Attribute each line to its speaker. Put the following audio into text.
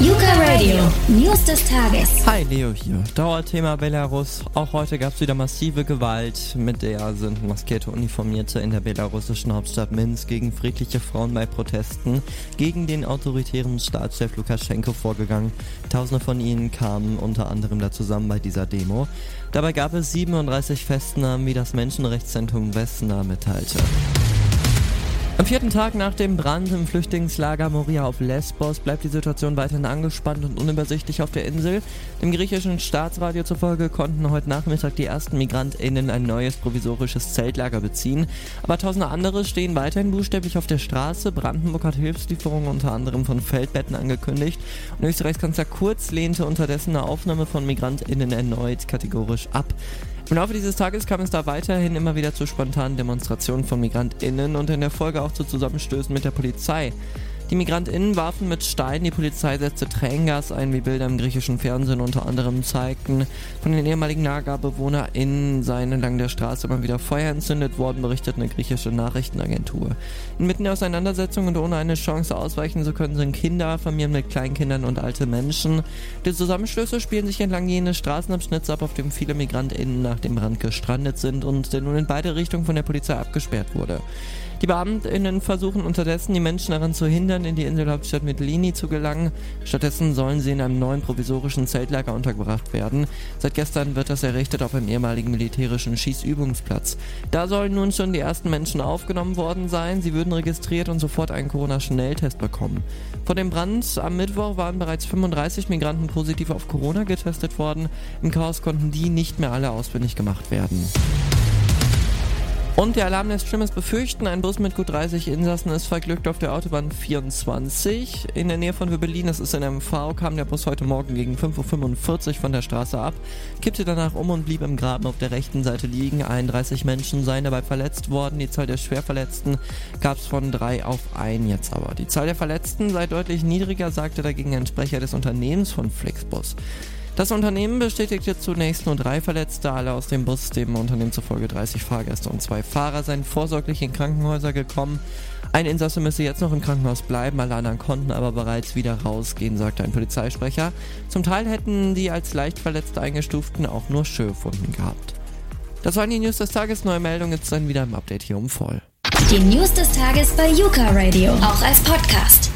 Speaker 1: Yuka Radio, News des Tages.
Speaker 2: Hi, Leo hier. Dauerthema Belarus. Auch heute gab es wieder massive Gewalt. Mit der sind maskierte Uniformierte in der belarussischen Hauptstadt Minsk gegen friedliche Frauen bei Protesten gegen den autoritären Staatschef Lukaschenko vorgegangen. Tausende von ihnen kamen unter anderem da zusammen bei dieser Demo. Dabei gab es 37 Festnahmen, wie das Menschenrechtszentrum Westner mitteilte. Am vierten Tag nach dem Brand im Flüchtlingslager Moria auf Lesbos bleibt die Situation weiterhin angespannt und unübersichtlich auf der Insel. Dem griechischen Staatsradio zufolge konnten heute Nachmittag die ersten MigrantInnen ein neues provisorisches Zeltlager beziehen. Aber tausende andere stehen weiterhin buchstäblich auf der Straße. Brandenburg hat Hilfslieferungen unter anderem von Feldbetten angekündigt und Österreichs Kanzler Kurz lehnte unterdessen eine Aufnahme von MigrantInnen erneut kategorisch ab. Im Laufe dieses Tages kam es da weiterhin immer wieder zu spontanen Demonstrationen von MigrantInnen und in der Folge auch zu Zusammenstößen mit der Polizei. Die MigrantInnen warfen mit Steinen, die Polizei setzte Tränengas ein, wie Bilder im griechischen Fernsehen unter anderem zeigten. Von den ehemaligen LagerbewohnerInnen seien entlang der Straße immer wieder Feuer entzündet worden, berichtet eine griechische Nachrichtenagentur. Inmitten der Auseinandersetzung und ohne eine Chance ausweichen zu können, sind Kinder, Familien mit Kleinkindern und alte Menschen. Die Zusammenstöße spielen sich entlang jenes Straßenabschnitts ab, auf dem viele MigrantInnen nach dem Brand gestrandet sind und der nun in beide Richtungen von der Polizei abgesperrt wurde. Die BeamtInnen versuchen unterdessen, die Menschen daran zu hindern, in die Inselhauptstadt Mytilini zu gelangen. Stattdessen sollen sie in einem neuen provisorischen Zeltlager untergebracht werden. Seit gestern wird das errichtet auf einem ehemaligen militärischen Schießübungsplatz. Da sollen nun schon die ersten Menschen aufgenommen worden sein. Sie würden registriert und sofort einen Corona-Schnelltest bekommen. Vor dem Brand am Mittwoch waren bereits 35 Migranten positiv auf Corona getestet worden. Im Chaos konnten die nicht mehr alle ausfindig gemacht werden. Und der Alarm lässt Schlimmes befürchten. Ein Bus mit gut 30 Insassen ist verglückt auf der Autobahn 24 in der Nähe von Wöbelin. Das ist in MV. Kam der Bus heute Morgen gegen 5.45 Uhr von der Straße ab, kippte danach um und blieb im Graben auf der rechten Seite liegen. 31 Menschen seien dabei verletzt worden. Die Zahl der Schwerverletzten gab es von drei auf ein jetzt aber. Die Zahl der Verletzten sei deutlich niedriger, sagte dagegen ein Sprecher des Unternehmens von Flixbus. Das Unternehmen bestätigte zunächst nur drei Verletzte, alle aus dem Bus, dem Unternehmen zufolge 30 Fahrgäste und zwei Fahrer seien vorsorglich in Krankenhäuser gekommen. Ein Insasse müsse jetzt noch im Krankenhaus bleiben, alle anderen konnten aber bereits wieder rausgehen, sagte ein Polizeisprecher. Zum Teil hätten die als leicht verletzte Eingestuften auch nur Schürfwunden gehabt. Das waren die News des Tages. Neue Meldung jetzt dann wieder im Update hier um voll.
Speaker 1: Die News des Tages bei Yuka Radio, auch als Podcast.